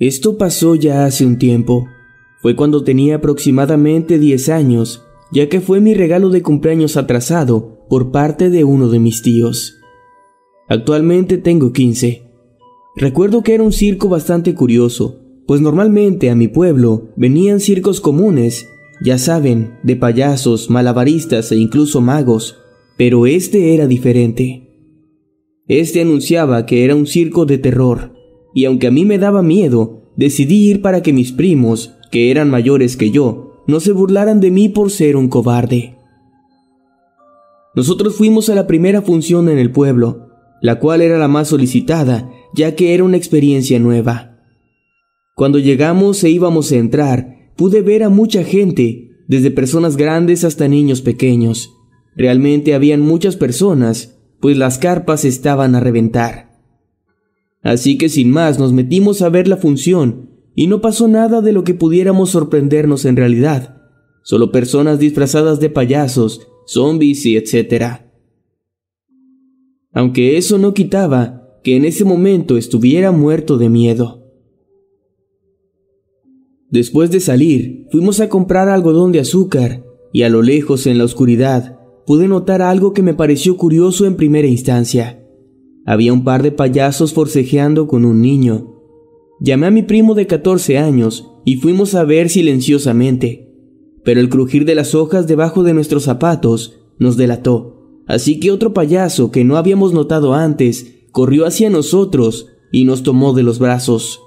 Esto pasó ya hace un tiempo. Fue cuando tenía aproximadamente 10 años, ya que fue mi regalo de cumpleaños atrasado por parte de uno de mis tíos. Actualmente tengo 15. Recuerdo que era un circo bastante curioso, pues normalmente a mi pueblo venían circos comunes, ya saben, de payasos, malabaristas e incluso magos, pero este era diferente. Este anunciaba que era un circo de terror, y aunque a mí me daba miedo, decidí ir para que mis primos, que eran mayores que yo, no se burlaran de mí por ser un cobarde. Nosotros fuimos a la primera función en el pueblo, la cual era la más solicitada, ya que era una experiencia nueva. Cuando llegamos e íbamos a entrar, pude ver a mucha gente, desde personas grandes hasta niños pequeños. Realmente habían muchas personas, pues las carpas estaban a reventar. Así que sin más nos metimos a ver la función y no pasó nada de lo que pudiéramos sorprendernos en realidad, solo personas disfrazadas de payasos, zombies y etcétera. Aunque eso no quitaba que en ese momento estuviera muerto de miedo. Después de salir, fuimos a comprar algodón de azúcar y a lo lejos en la oscuridad pude notar algo que me pareció curioso en primera instancia. Había un par de payasos forcejeando con un niño. Llamé a mi primo de 14 años y fuimos a ver silenciosamente, pero el crujir de las hojas debajo de nuestros zapatos nos delató, así que otro payaso que no habíamos notado antes corrió hacia nosotros y nos tomó de los brazos.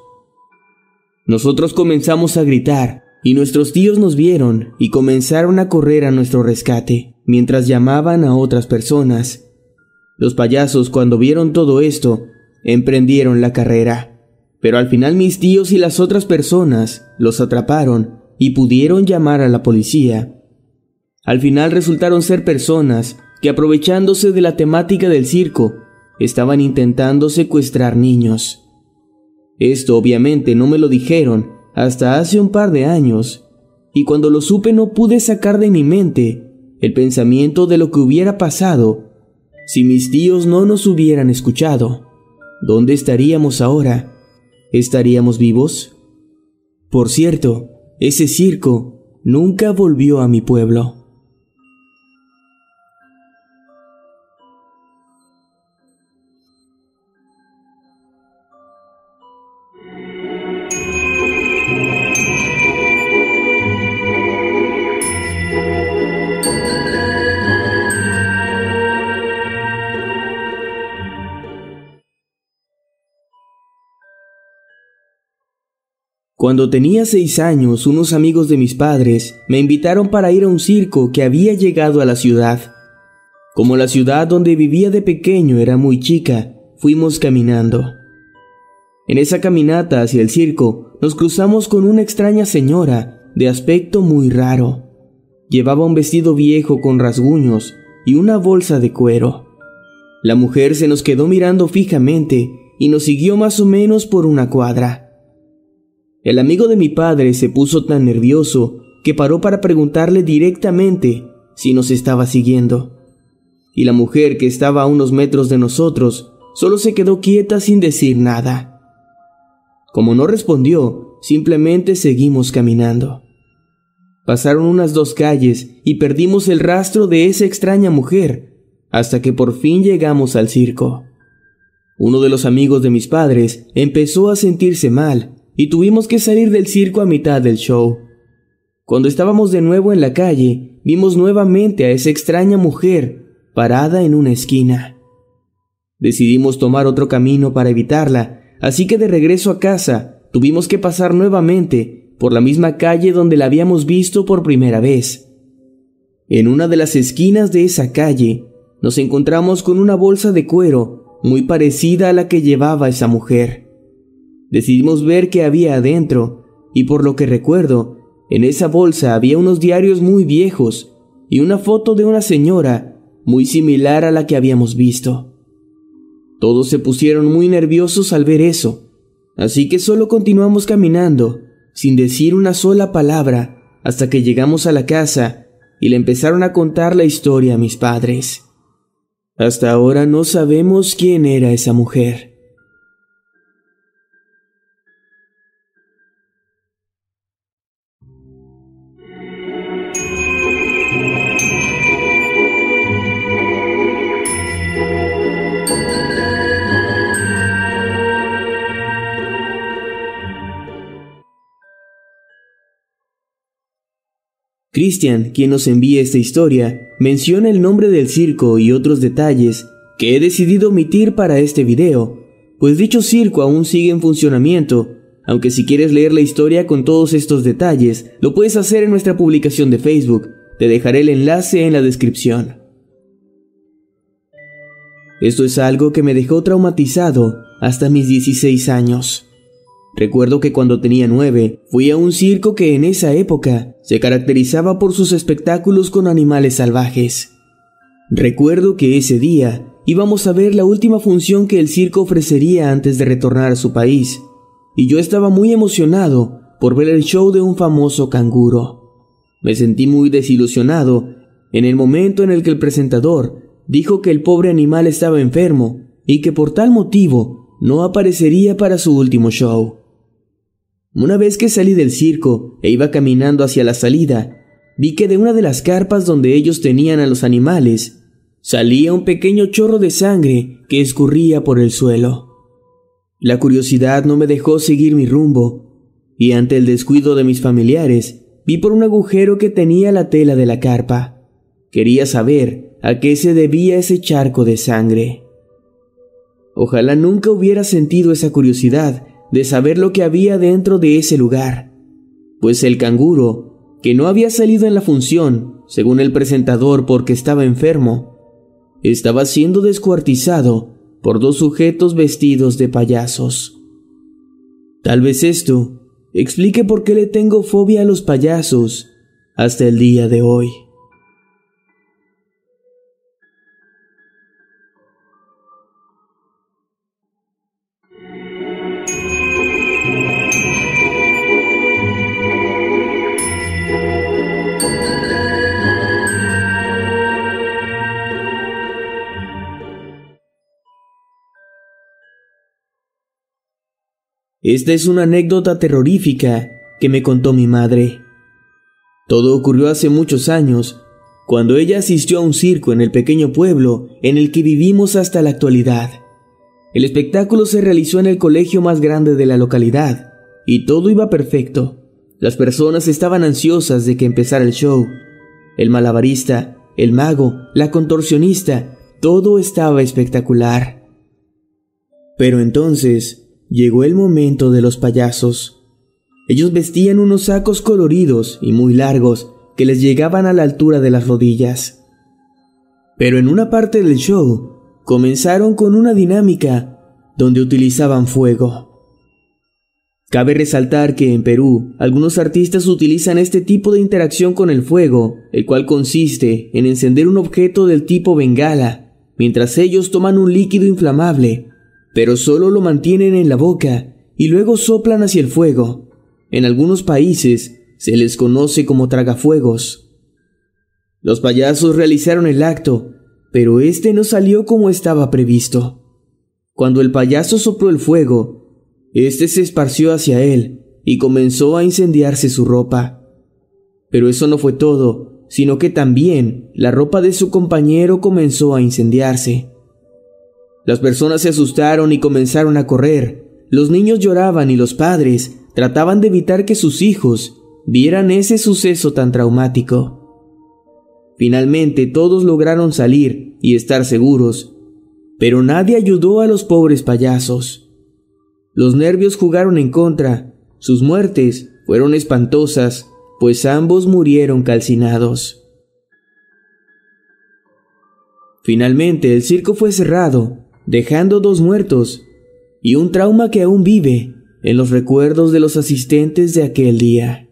Nosotros comenzamos a gritar y nuestros tíos nos vieron y comenzaron a correr a nuestro rescate, mientras llamaban a otras personas. Los payasos, cuando vieron todo esto, emprendieron la carrera. Pero al final mis tíos y las otras personas los atraparon y pudieron llamar a la policía. Al final resultaron ser personas que aprovechándose de la temática del circo, estaban intentando secuestrar niños. Esto obviamente no me lo dijeron hasta hace un par de años, y cuando lo supe no pude sacar de mi mente el pensamiento de lo que hubiera pasado si mis tíos no nos hubieran escuchado, ¿dónde estaríamos ahora? ¿Estaríamos vivos? Por cierto, ese circo nunca volvió a mi pueblo. Cuando tenía seis años, unos amigos de mis padres me invitaron para ir a un circo que había llegado a la ciudad. Como la ciudad donde vivía de pequeño era muy chica, fuimos caminando. En esa caminata hacia el circo nos cruzamos con una extraña señora de aspecto muy raro. Llevaba un vestido viejo con rasguños y una bolsa de cuero. La mujer se nos quedó mirando fijamente y nos siguió más o menos por una cuadra. El amigo de mi padre se puso tan nervioso que paró para preguntarle directamente si nos estaba siguiendo. Y la mujer que estaba a unos metros de nosotros solo se quedó quieta sin decir nada. Como no respondió, simplemente seguimos caminando. Pasaron unas dos calles y perdimos el rastro de esa extraña mujer, hasta que por fin llegamos al circo. Uno de los amigos de mis padres empezó a sentirse mal y tuvimos que salir del circo a mitad del show. Cuando estábamos de nuevo en la calle, vimos nuevamente a esa extraña mujer parada en una esquina. Decidimos tomar otro camino para evitarla, así que de regreso a casa tuvimos que pasar nuevamente por la misma calle donde la habíamos visto por primera vez. En una de las esquinas de esa calle nos encontramos con una bolsa de cuero muy parecida a la que llevaba esa mujer. Decidimos ver qué había adentro y por lo que recuerdo, en esa bolsa había unos diarios muy viejos y una foto de una señora muy similar a la que habíamos visto. Todos se pusieron muy nerviosos al ver eso, así que solo continuamos caminando sin decir una sola palabra hasta que llegamos a la casa y le empezaron a contar la historia a mis padres. Hasta ahora no sabemos quién era esa mujer. Christian, quien nos envía esta historia, menciona el nombre del circo y otros detalles que he decidido omitir para este video, pues dicho circo aún sigue en funcionamiento, aunque si quieres leer la historia con todos estos detalles, lo puedes hacer en nuestra publicación de Facebook, te dejaré el enlace en la descripción. Esto es algo que me dejó traumatizado hasta mis 16 años. Recuerdo que cuando tenía nueve fui a un circo que en esa época se caracterizaba por sus espectáculos con animales salvajes. Recuerdo que ese día íbamos a ver la última función que el circo ofrecería antes de retornar a su país, y yo estaba muy emocionado por ver el show de un famoso canguro. Me sentí muy desilusionado en el momento en el que el presentador dijo que el pobre animal estaba enfermo y que por tal motivo no aparecería para su último show. Una vez que salí del circo e iba caminando hacia la salida, vi que de una de las carpas donde ellos tenían a los animales salía un pequeño chorro de sangre que escurría por el suelo. La curiosidad no me dejó seguir mi rumbo, y ante el descuido de mis familiares, vi por un agujero que tenía la tela de la carpa. Quería saber a qué se debía ese charco de sangre. Ojalá nunca hubiera sentido esa curiosidad de saber lo que había dentro de ese lugar, pues el canguro, que no había salido en la función, según el presentador porque estaba enfermo, estaba siendo descuartizado por dos sujetos vestidos de payasos. Tal vez esto explique por qué le tengo fobia a los payasos hasta el día de hoy. Esta es una anécdota terrorífica que me contó mi madre. Todo ocurrió hace muchos años, cuando ella asistió a un circo en el pequeño pueblo en el que vivimos hasta la actualidad. El espectáculo se realizó en el colegio más grande de la localidad, y todo iba perfecto. Las personas estaban ansiosas de que empezara el show. El malabarista, el mago, la contorsionista, todo estaba espectacular. Pero entonces, Llegó el momento de los payasos. Ellos vestían unos sacos coloridos y muy largos que les llegaban a la altura de las rodillas. Pero en una parte del show comenzaron con una dinámica donde utilizaban fuego. Cabe resaltar que en Perú algunos artistas utilizan este tipo de interacción con el fuego, el cual consiste en encender un objeto del tipo bengala, mientras ellos toman un líquido inflamable pero solo lo mantienen en la boca y luego soplan hacia el fuego. En algunos países se les conoce como tragafuegos. Los payasos realizaron el acto, pero este no salió como estaba previsto. Cuando el payaso sopló el fuego, este se esparció hacia él y comenzó a incendiarse su ropa. Pero eso no fue todo, sino que también la ropa de su compañero comenzó a incendiarse. Las personas se asustaron y comenzaron a correr. Los niños lloraban y los padres trataban de evitar que sus hijos vieran ese suceso tan traumático. Finalmente todos lograron salir y estar seguros, pero nadie ayudó a los pobres payasos. Los nervios jugaron en contra, sus muertes fueron espantosas, pues ambos murieron calcinados. Finalmente el circo fue cerrado, dejando dos muertos y un trauma que aún vive en los recuerdos de los asistentes de aquel día.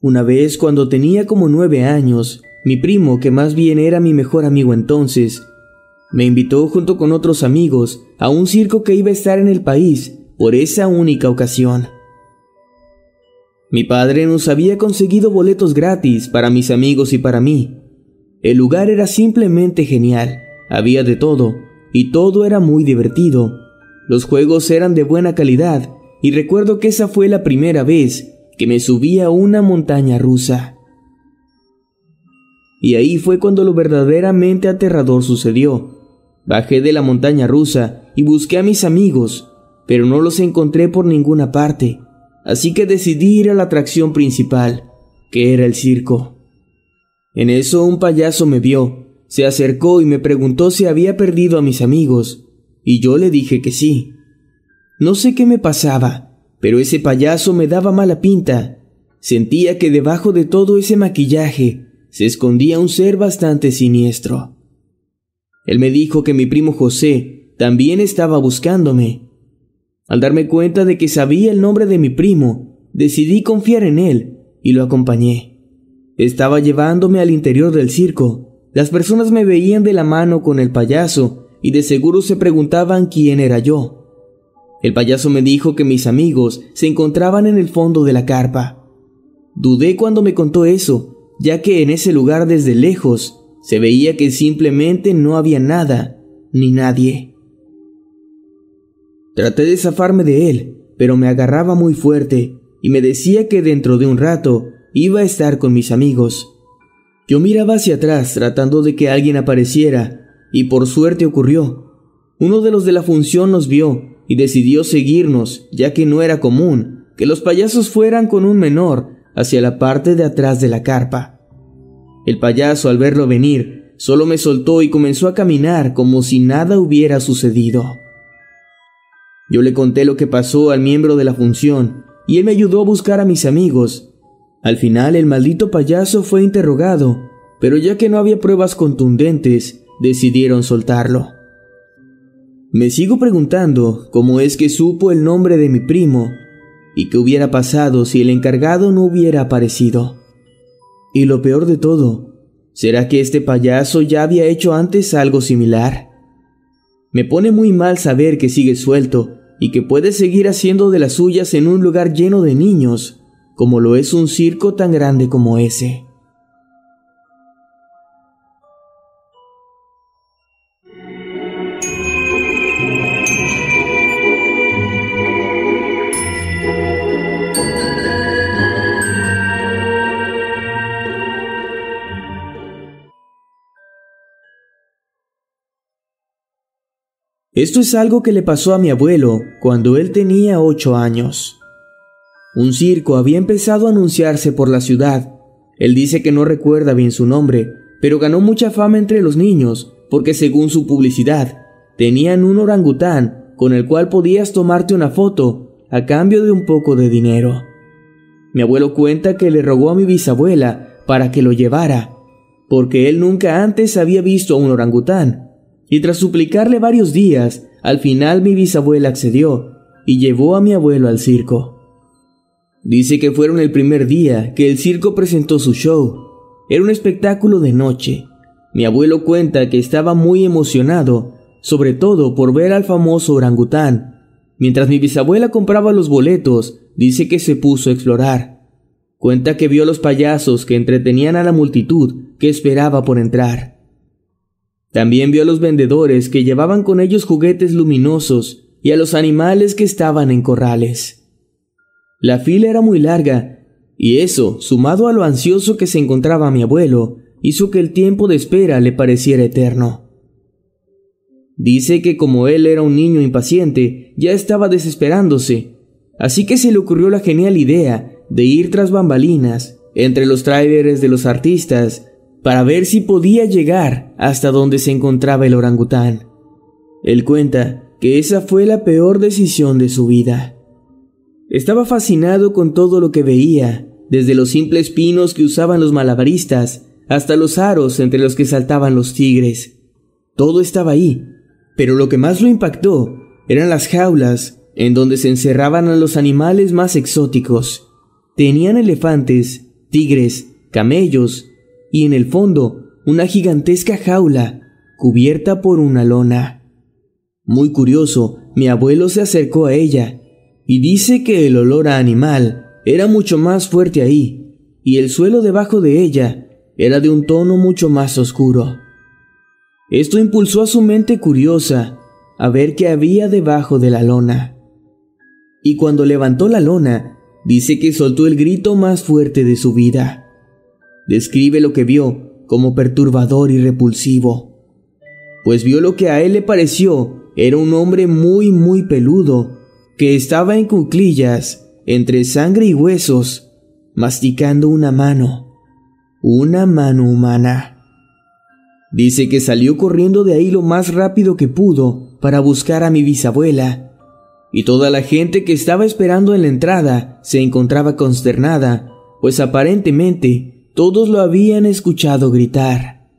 Una vez cuando tenía como nueve años, mi primo, que más bien era mi mejor amigo entonces, me invitó junto con otros amigos a un circo que iba a estar en el país por esa única ocasión. Mi padre nos había conseguido boletos gratis para mis amigos y para mí. El lugar era simplemente genial, había de todo, y todo era muy divertido. Los juegos eran de buena calidad, y recuerdo que esa fue la primera vez que me subí a una montaña rusa. Y ahí fue cuando lo verdaderamente aterrador sucedió. Bajé de la montaña rusa y busqué a mis amigos, pero no los encontré por ninguna parte, así que decidí ir a la atracción principal, que era el circo. En eso un payaso me vio, se acercó y me preguntó si había perdido a mis amigos, y yo le dije que sí. No sé qué me pasaba, pero ese payaso me daba mala pinta. Sentía que debajo de todo ese maquillaje se escondía un ser bastante siniestro. Él me dijo que mi primo José también estaba buscándome. Al darme cuenta de que sabía el nombre de mi primo, decidí confiar en él y lo acompañé. Estaba llevándome al interior del circo. Las personas me veían de la mano con el payaso y de seguro se preguntaban quién era yo. El payaso me dijo que mis amigos se encontraban en el fondo de la carpa. Dudé cuando me contó eso, ya que en ese lugar desde lejos se veía que simplemente no había nada ni nadie. Traté de zafarme de él, pero me agarraba muy fuerte y me decía que dentro de un rato iba a estar con mis amigos. Yo miraba hacia atrás tratando de que alguien apareciera y por suerte ocurrió. Uno de los de la función nos vio y decidió seguirnos, ya que no era común que los payasos fueran con un menor hacia la parte de atrás de la carpa. El payaso, al verlo venir, solo me soltó y comenzó a caminar como si nada hubiera sucedido. Yo le conté lo que pasó al miembro de la función y él me ayudó a buscar a mis amigos. Al final el maldito payaso fue interrogado, pero ya que no había pruebas contundentes, decidieron soltarlo. Me sigo preguntando cómo es que supo el nombre de mi primo y qué hubiera pasado si el encargado no hubiera aparecido. Y lo peor de todo, ¿será que este payaso ya había hecho antes algo similar? Me pone muy mal saber que sigue suelto y que puede seguir haciendo de las suyas en un lugar lleno de niños, como lo es un circo tan grande como ese. Esto es algo que le pasó a mi abuelo cuando él tenía ocho años. Un circo había empezado a anunciarse por la ciudad. Él dice que no recuerda bien su nombre, pero ganó mucha fama entre los niños porque según su publicidad, tenían un orangután con el cual podías tomarte una foto a cambio de un poco de dinero. Mi abuelo cuenta que le rogó a mi bisabuela para que lo llevara, porque él nunca antes había visto a un orangután y tras suplicarle varios días, al final mi bisabuela accedió y llevó a mi abuelo al circo. Dice que fueron el primer día que el circo presentó su show. Era un espectáculo de noche. Mi abuelo cuenta que estaba muy emocionado, sobre todo por ver al famoso orangután. Mientras mi bisabuela compraba los boletos, dice que se puso a explorar. Cuenta que vio los payasos que entretenían a la multitud que esperaba por entrar. También vio a los vendedores que llevaban con ellos juguetes luminosos y a los animales que estaban en corrales. La fila era muy larga, y eso, sumado a lo ansioso que se encontraba mi abuelo, hizo que el tiempo de espera le pareciera eterno. Dice que como él era un niño impaciente, ya estaba desesperándose, así que se le ocurrió la genial idea de ir tras bambalinas entre los trailers de los artistas para ver si podía llegar hasta donde se encontraba el orangután. Él cuenta que esa fue la peor decisión de su vida. Estaba fascinado con todo lo que veía, desde los simples pinos que usaban los malabaristas hasta los aros entre los que saltaban los tigres. Todo estaba ahí, pero lo que más lo impactó eran las jaulas en donde se encerraban a los animales más exóticos. Tenían elefantes, tigres, camellos y en el fondo una gigantesca jaula cubierta por una lona. Muy curioso, mi abuelo se acercó a ella y dice que el olor a animal era mucho más fuerte ahí, y el suelo debajo de ella era de un tono mucho más oscuro. Esto impulsó a su mente curiosa a ver qué había debajo de la lona. Y cuando levantó la lona, dice que soltó el grito más fuerte de su vida. Describe lo que vio como perturbador y repulsivo, pues vio lo que a él le pareció era un hombre muy muy peludo que estaba en cuclillas, entre sangre y huesos, masticando una mano, una mano humana. Dice que salió corriendo de ahí lo más rápido que pudo para buscar a mi bisabuela, y toda la gente que estaba esperando en la entrada se encontraba consternada, pues aparentemente todos lo habían escuchado gritar.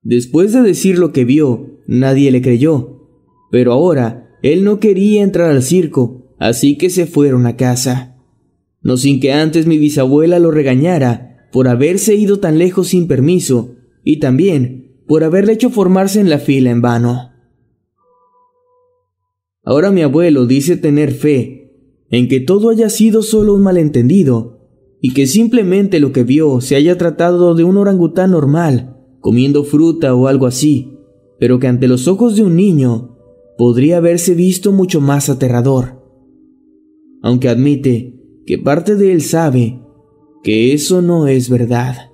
Después de decir lo que vio, nadie le creyó, pero ahora él no quería entrar al circo, así que se fueron a casa. No sin que antes mi bisabuela lo regañara por haberse ido tan lejos sin permiso y también por haberle hecho formarse en la fila en vano. Ahora mi abuelo dice tener fe en que todo haya sido solo un malentendido y que simplemente lo que vio se haya tratado de un orangután normal, comiendo fruta o algo así, pero que ante los ojos de un niño podría haberse visto mucho más aterrador, aunque admite que parte de él sabe que eso no es verdad.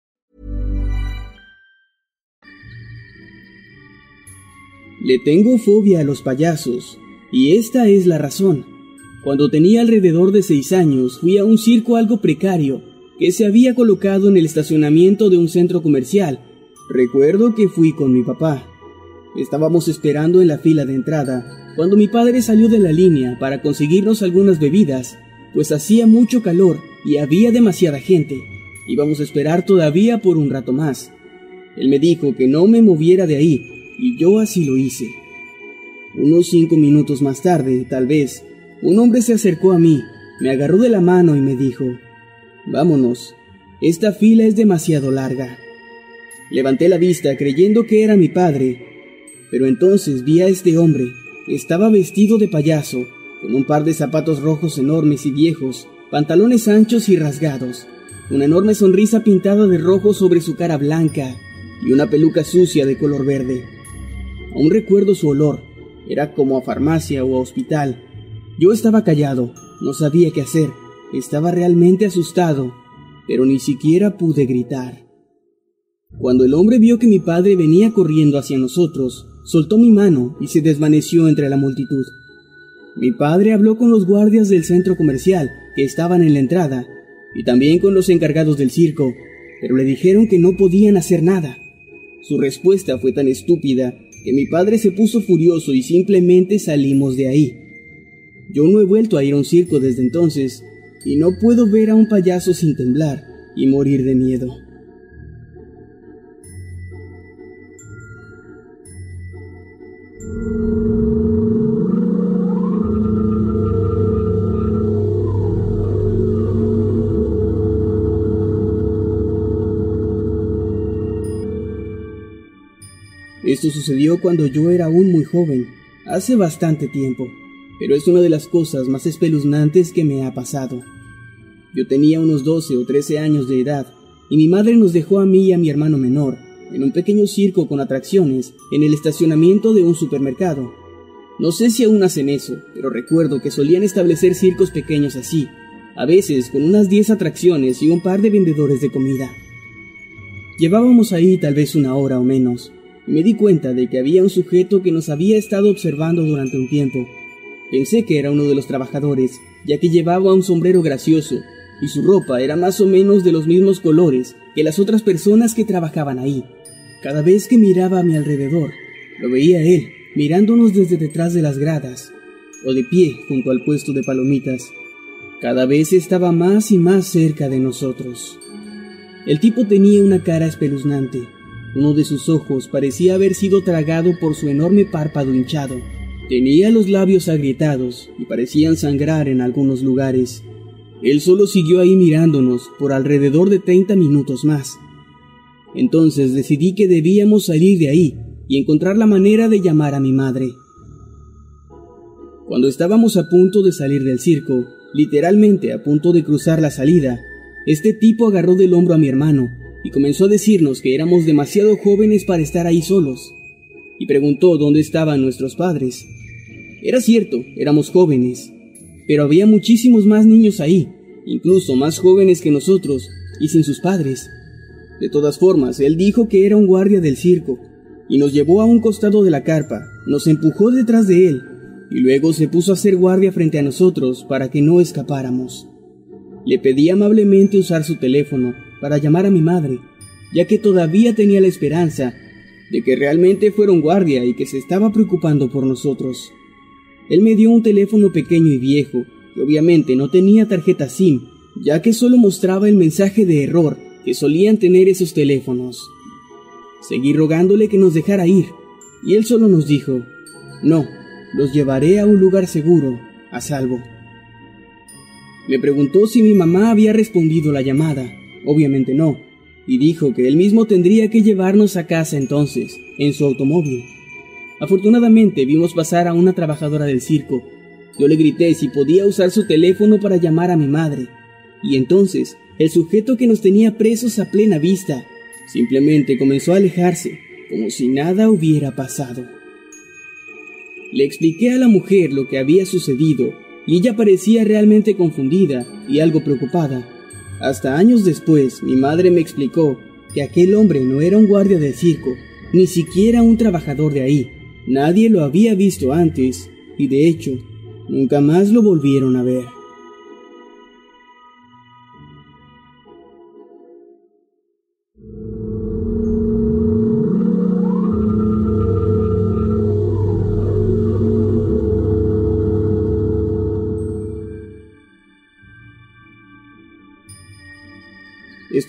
Le tengo fobia a los payasos, y esta es la razón. Cuando tenía alrededor de seis años, fui a un circo algo precario que se había colocado en el estacionamiento de un centro comercial. Recuerdo que fui con mi papá. Estábamos esperando en la fila de entrada cuando mi padre salió de la línea para conseguirnos algunas bebidas, pues hacía mucho calor y había demasiada gente. Íbamos a esperar todavía por un rato más. Él me dijo que no me moviera de ahí, y yo así lo hice. Unos cinco minutos más tarde, tal vez, un hombre se acercó a mí, me agarró de la mano y me dijo, Vámonos, esta fila es demasiado larga. Levanté la vista creyendo que era mi padre, pero entonces vi a este hombre. Estaba vestido de payaso, con un par de zapatos rojos enormes y viejos, pantalones anchos y rasgados, una enorme sonrisa pintada de rojo sobre su cara blanca y una peluca sucia de color verde. Aún recuerdo su olor, era como a farmacia o a hospital. Yo estaba callado, no sabía qué hacer, estaba realmente asustado, pero ni siquiera pude gritar. Cuando el hombre vio que mi padre venía corriendo hacia nosotros, soltó mi mano y se desvaneció entre la multitud. Mi padre habló con los guardias del centro comercial que estaban en la entrada y también con los encargados del circo, pero le dijeron que no podían hacer nada. Su respuesta fue tan estúpida que mi padre se puso furioso y simplemente salimos de ahí. Yo no he vuelto a ir a un circo desde entonces y no puedo ver a un payaso sin temblar y morir de miedo. Esto sucedió cuando yo era aún muy joven, hace bastante tiempo, pero es una de las cosas más espeluznantes que me ha pasado. Yo tenía unos 12 o 13 años de edad y mi madre nos dejó a mí y a mi hermano menor en un pequeño circo con atracciones en el estacionamiento de un supermercado. No sé si aún hacen eso, pero recuerdo que solían establecer circos pequeños así, a veces con unas 10 atracciones y un par de vendedores de comida. Llevábamos ahí tal vez una hora o menos, me di cuenta de que había un sujeto que nos había estado observando durante un tiempo. Pensé que era uno de los trabajadores, ya que llevaba un sombrero gracioso, y su ropa era más o menos de los mismos colores que las otras personas que trabajaban ahí. Cada vez que miraba a mi alrededor, lo veía él, mirándonos desde detrás de las gradas, o de pie junto al puesto de palomitas. Cada vez estaba más y más cerca de nosotros. El tipo tenía una cara espeluznante, uno de sus ojos parecía haber sido tragado por su enorme párpado hinchado. Tenía los labios agrietados y parecían sangrar en algunos lugares. Él solo siguió ahí mirándonos por alrededor de 30 minutos más. Entonces decidí que debíamos salir de ahí y encontrar la manera de llamar a mi madre. Cuando estábamos a punto de salir del circo, literalmente a punto de cruzar la salida, este tipo agarró del hombro a mi hermano y comenzó a decirnos que éramos demasiado jóvenes para estar ahí solos, y preguntó dónde estaban nuestros padres. Era cierto, éramos jóvenes, pero había muchísimos más niños ahí, incluso más jóvenes que nosotros, y sin sus padres. De todas formas, él dijo que era un guardia del circo, y nos llevó a un costado de la carpa, nos empujó detrás de él, y luego se puso a hacer guardia frente a nosotros para que no escapáramos. Le pedí amablemente usar su teléfono para llamar a mi madre, ya que todavía tenía la esperanza de que realmente fuera un guardia y que se estaba preocupando por nosotros. Él me dio un teléfono pequeño y viejo, que obviamente no tenía tarjeta SIM, ya que solo mostraba el mensaje de error que solían tener esos teléfonos. Seguí rogándole que nos dejara ir, y él solo nos dijo, no, los llevaré a un lugar seguro, a salvo. Me preguntó si mi mamá había respondido la llamada, Obviamente no, y dijo que él mismo tendría que llevarnos a casa entonces, en su automóvil. Afortunadamente vimos pasar a una trabajadora del circo. Yo le grité si podía usar su teléfono para llamar a mi madre, y entonces el sujeto que nos tenía presos a plena vista simplemente comenzó a alejarse, como si nada hubiera pasado. Le expliqué a la mujer lo que había sucedido, y ella parecía realmente confundida y algo preocupada. Hasta años después, mi madre me explicó que aquel hombre no era un guardia del circo, ni siquiera un trabajador de ahí. Nadie lo había visto antes, y de hecho, nunca más lo volvieron a ver.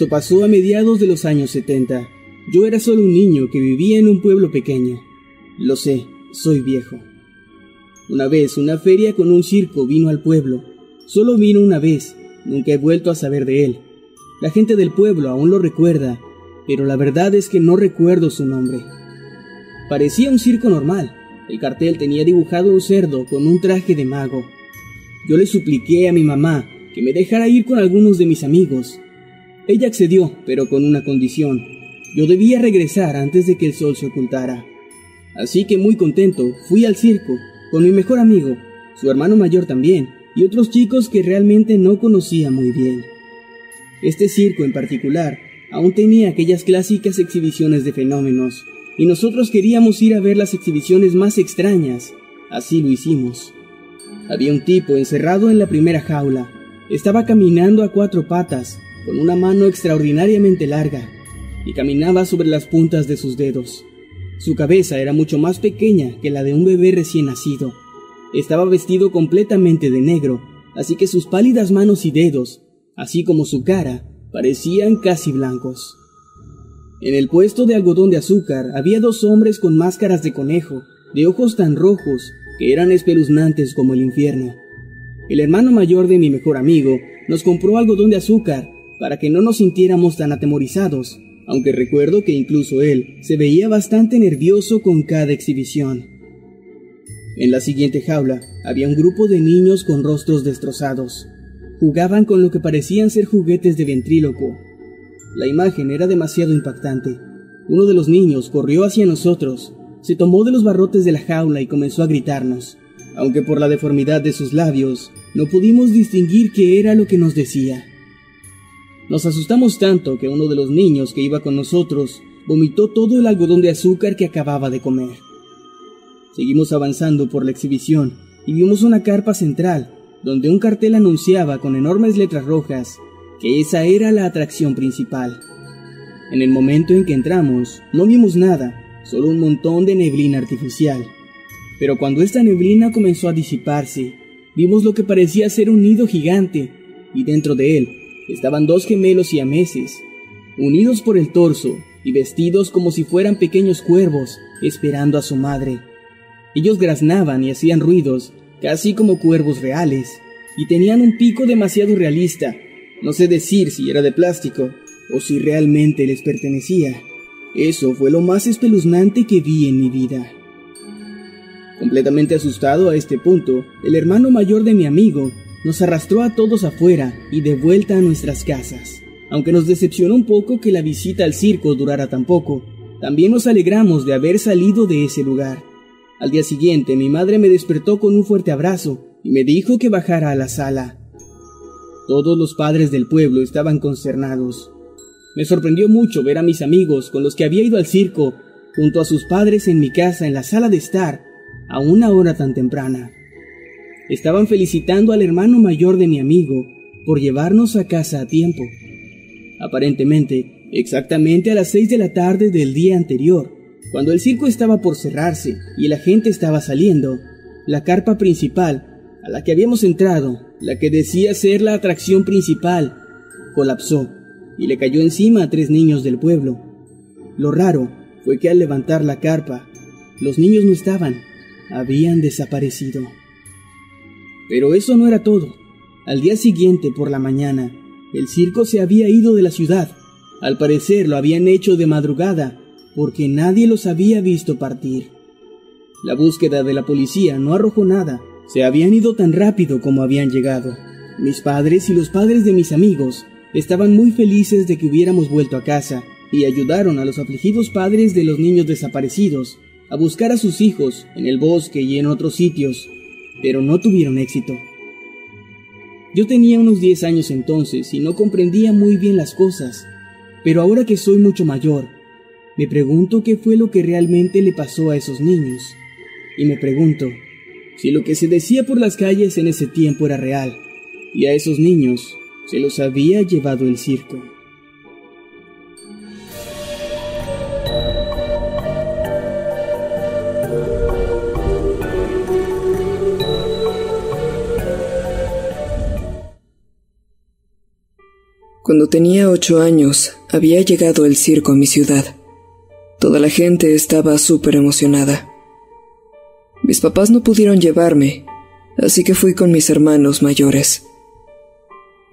Pasó a mediados de los años 70. Yo era solo un niño que vivía en un pueblo pequeño. Lo sé, soy viejo. Una vez una feria con un circo vino al pueblo. Solo vino una vez, nunca he vuelto a saber de él. La gente del pueblo aún lo recuerda, pero la verdad es que no recuerdo su nombre. Parecía un circo normal. El cartel tenía dibujado un cerdo con un traje de mago. Yo le supliqué a mi mamá que me dejara ir con algunos de mis amigos, ella accedió, pero con una condición. Yo debía regresar antes de que el sol se ocultara. Así que muy contento, fui al circo, con mi mejor amigo, su hermano mayor también, y otros chicos que realmente no conocía muy bien. Este circo en particular aún tenía aquellas clásicas exhibiciones de fenómenos, y nosotros queríamos ir a ver las exhibiciones más extrañas. Así lo hicimos. Había un tipo encerrado en la primera jaula. Estaba caminando a cuatro patas, con una mano extraordinariamente larga, y caminaba sobre las puntas de sus dedos. Su cabeza era mucho más pequeña que la de un bebé recién nacido. Estaba vestido completamente de negro, así que sus pálidas manos y dedos, así como su cara, parecían casi blancos. En el puesto de algodón de azúcar había dos hombres con máscaras de conejo, de ojos tan rojos que eran espeluznantes como el infierno. El hermano mayor de mi mejor amigo nos compró algodón de azúcar para que no nos sintiéramos tan atemorizados, aunque recuerdo que incluso él se veía bastante nervioso con cada exhibición. En la siguiente jaula había un grupo de niños con rostros destrozados. Jugaban con lo que parecían ser juguetes de ventríloco. La imagen era demasiado impactante. Uno de los niños corrió hacia nosotros, se tomó de los barrotes de la jaula y comenzó a gritarnos, aunque por la deformidad de sus labios no pudimos distinguir qué era lo que nos decía. Nos asustamos tanto que uno de los niños que iba con nosotros vomitó todo el algodón de azúcar que acababa de comer. Seguimos avanzando por la exhibición y vimos una carpa central donde un cartel anunciaba con enormes letras rojas que esa era la atracción principal. En el momento en que entramos, no vimos nada, solo un montón de neblina artificial. Pero cuando esta neblina comenzó a disiparse, vimos lo que parecía ser un nido gigante, y dentro de él estaban dos gemelos siameses, unidos por el torso y vestidos como si fueran pequeños cuervos, esperando a su madre. Ellos graznaban y hacían ruidos, casi como cuervos reales, y tenían un pico demasiado realista. No sé decir si era de plástico o si realmente les pertenecía. Eso fue lo más espeluznante que vi en mi vida. Completamente asustado a este punto, el hermano mayor de mi amigo nos arrastró a todos afuera y de vuelta a nuestras casas. Aunque nos decepcionó un poco que la visita al circo durara tan poco, también nos alegramos de haber salido de ese lugar. Al día siguiente mi madre me despertó con un fuerte abrazo y me dijo que bajara a la sala. Todos los padres del pueblo estaban consternados. Me sorprendió mucho ver a mis amigos con los que había ido al circo junto a sus padres en mi casa en la sala de estar a una hora tan temprana estaban felicitando al hermano mayor de mi amigo por llevarnos a casa a tiempo. Aparentemente, exactamente a las seis de la tarde del día anterior, cuando el circo estaba por cerrarse y la gente estaba saliendo, la carpa principal, a la que habíamos entrado, la que decía ser la atracción principal, colapsó y le cayó encima a tres niños del pueblo. Lo raro fue que al levantar la carpa, los niños no estaban, habían desaparecido. Pero eso no era todo. Al día siguiente, por la mañana, el circo se había ido de la ciudad. Al parecer lo habían hecho de madrugada, porque nadie los había visto partir. La búsqueda de la policía no arrojó nada. Se habían ido tan rápido como habían llegado. Mis padres y los padres de mis amigos estaban muy felices de que hubiéramos vuelto a casa y ayudaron a los afligidos padres de los niños desaparecidos a buscar a sus hijos en el bosque y en otros sitios pero no tuvieron éxito. Yo tenía unos 10 años entonces y no comprendía muy bien las cosas, pero ahora que soy mucho mayor, me pregunto qué fue lo que realmente le pasó a esos niños. Y me pregunto si lo que se decía por las calles en ese tiempo era real, y a esos niños se los había llevado el circo. Cuando tenía ocho años, había llegado el circo a mi ciudad. Toda la gente estaba súper emocionada. Mis papás no pudieron llevarme, así que fui con mis hermanos mayores.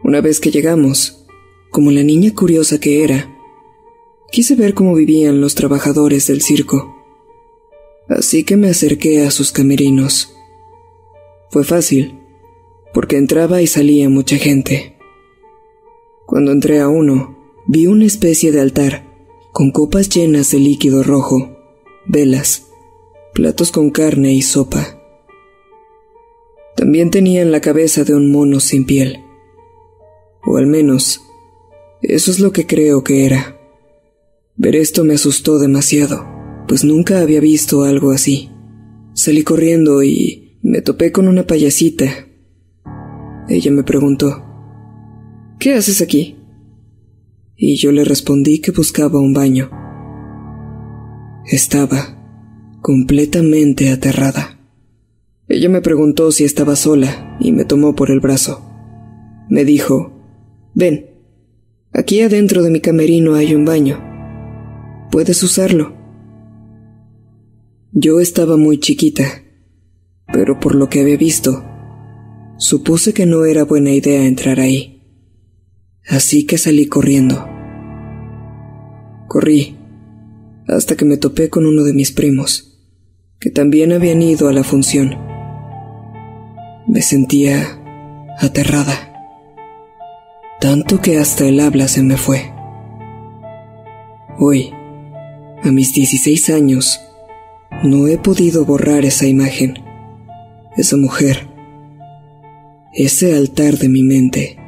Una vez que llegamos, como la niña curiosa que era, quise ver cómo vivían los trabajadores del circo. Así que me acerqué a sus camerinos. Fue fácil, porque entraba y salía mucha gente. Cuando entré a uno, vi una especie de altar con copas llenas de líquido rojo, velas, platos con carne y sopa. También tenían la cabeza de un mono sin piel. O al menos, eso es lo que creo que era. Ver esto me asustó demasiado, pues nunca había visto algo así. Salí corriendo y me topé con una payasita. Ella me preguntó, ¿Qué haces aquí? Y yo le respondí que buscaba un baño. Estaba completamente aterrada. Ella me preguntó si estaba sola y me tomó por el brazo. Me dijo, ven, aquí adentro de mi camerino hay un baño. Puedes usarlo. Yo estaba muy chiquita, pero por lo que había visto, supuse que no era buena idea entrar ahí. Así que salí corriendo. Corrí hasta que me topé con uno de mis primos, que también habían ido a la función. Me sentía aterrada, tanto que hasta el habla se me fue. Hoy, a mis 16 años, no he podido borrar esa imagen, esa mujer, ese altar de mi mente.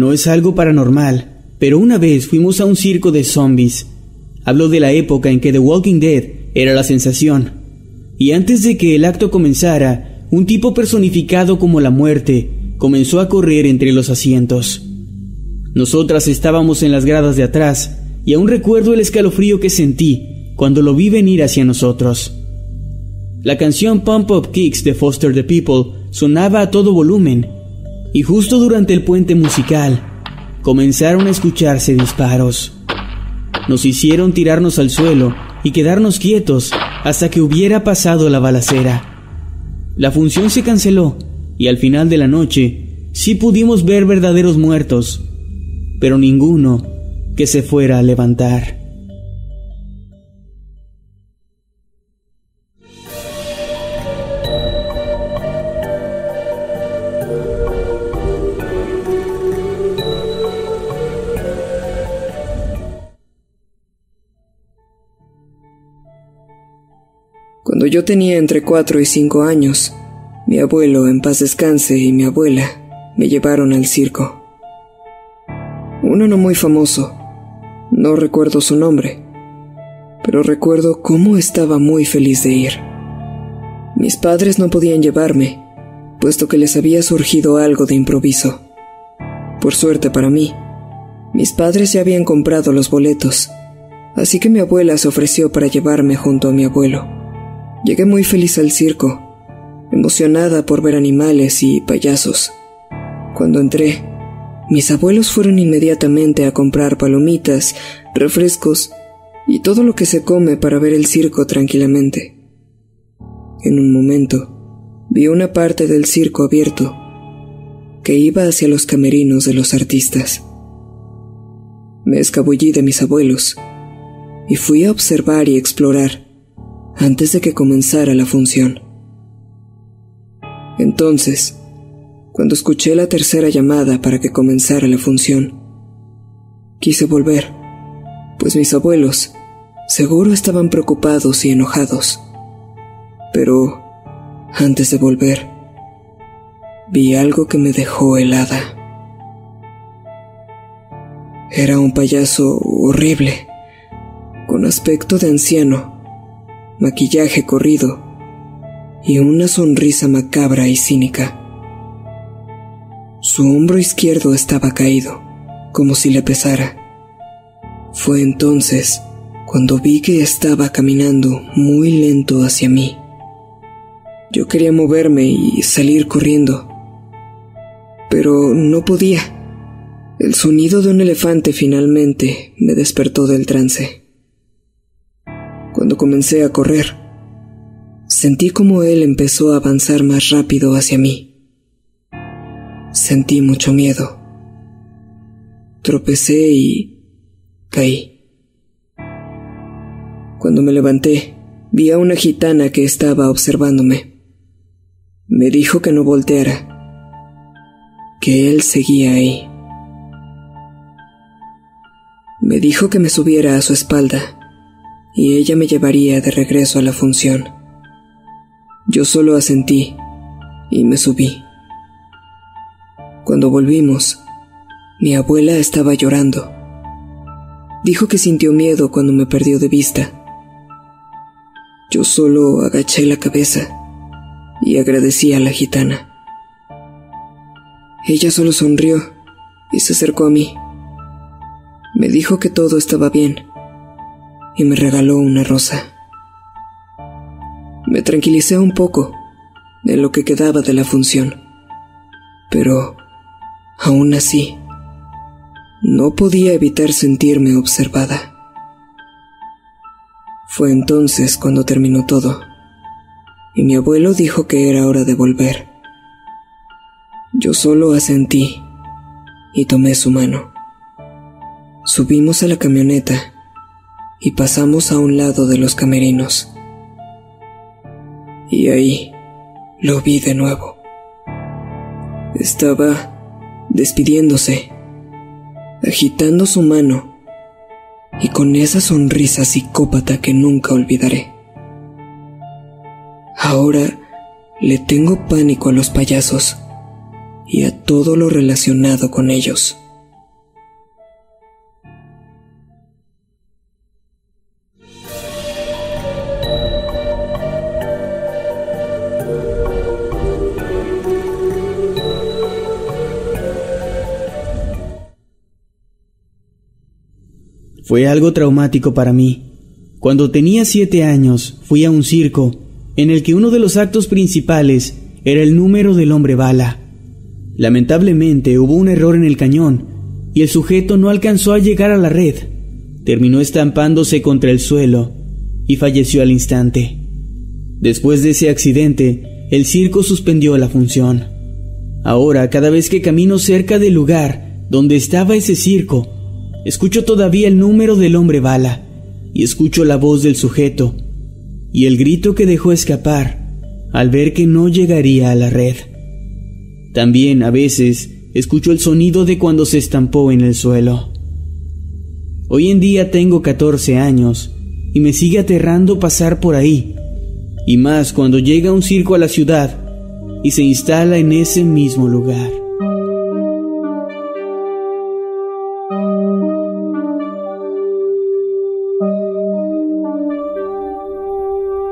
No es algo paranormal, pero una vez fuimos a un circo de zombies. Hablo de la época en que The Walking Dead era la sensación. Y antes de que el acto comenzara, un tipo personificado como la muerte comenzó a correr entre los asientos. Nosotras estábamos en las gradas de atrás y aún recuerdo el escalofrío que sentí cuando lo vi venir hacia nosotros. La canción Pump Up Kicks de Foster the People sonaba a todo volumen y justo durante el puente musical comenzaron a escucharse disparos. Nos hicieron tirarnos al suelo y quedarnos quietos hasta que hubiera pasado la balacera. La función se canceló y al final de la noche sí pudimos ver verdaderos muertos, pero ninguno que se fuera a levantar. Cuando yo tenía entre cuatro y cinco años, mi abuelo, en paz descanse, y mi abuela me llevaron al circo. Uno no muy famoso, no recuerdo su nombre, pero recuerdo cómo estaba muy feliz de ir. Mis padres no podían llevarme, puesto que les había surgido algo de improviso. Por suerte para mí, mis padres ya habían comprado los boletos, así que mi abuela se ofreció para llevarme junto a mi abuelo. Llegué muy feliz al circo, emocionada por ver animales y payasos. Cuando entré, mis abuelos fueron inmediatamente a comprar palomitas, refrescos y todo lo que se come para ver el circo tranquilamente. En un momento, vi una parte del circo abierto que iba hacia los camerinos de los artistas. Me escabullí de mis abuelos y fui a observar y explorar antes de que comenzara la función. Entonces, cuando escuché la tercera llamada para que comenzara la función, quise volver, pues mis abuelos seguro estaban preocupados y enojados. Pero, antes de volver, vi algo que me dejó helada. Era un payaso horrible, con aspecto de anciano maquillaje corrido y una sonrisa macabra y cínica. Su hombro izquierdo estaba caído, como si le pesara. Fue entonces cuando vi que estaba caminando muy lento hacia mí. Yo quería moverme y salir corriendo, pero no podía. El sonido de un elefante finalmente me despertó del trance. Cuando comencé a correr, sentí como él empezó a avanzar más rápido hacia mí. Sentí mucho miedo. Tropecé y caí. Cuando me levanté, vi a una gitana que estaba observándome. Me dijo que no volteara, que él seguía ahí. Me dijo que me subiera a su espalda y ella me llevaría de regreso a la función. Yo solo asentí y me subí. Cuando volvimos, mi abuela estaba llorando. Dijo que sintió miedo cuando me perdió de vista. Yo solo agaché la cabeza y agradecí a la gitana. Ella solo sonrió y se acercó a mí. Me dijo que todo estaba bien y me regaló una rosa. Me tranquilicé un poco de lo que quedaba de la función, pero aún así no podía evitar sentirme observada. Fue entonces cuando terminó todo, y mi abuelo dijo que era hora de volver. Yo solo asentí y tomé su mano. Subimos a la camioneta y pasamos a un lado de los camerinos. Y ahí lo vi de nuevo. Estaba despidiéndose, agitando su mano y con esa sonrisa psicópata que nunca olvidaré. Ahora le tengo pánico a los payasos y a todo lo relacionado con ellos. Fue algo traumático para mí. Cuando tenía siete años, fui a un circo, en el que uno de los actos principales era el número del hombre bala. Lamentablemente hubo un error en el cañón, y el sujeto no alcanzó a llegar a la red. Terminó estampándose contra el suelo y falleció al instante. Después de ese accidente, el circo suspendió la función. Ahora, cada vez que camino cerca del lugar donde estaba ese circo, Escucho todavía el número del hombre bala y escucho la voz del sujeto y el grito que dejó escapar al ver que no llegaría a la red. También a veces escucho el sonido de cuando se estampó en el suelo. Hoy en día tengo 14 años y me sigue aterrando pasar por ahí, y más cuando llega un circo a la ciudad y se instala en ese mismo lugar.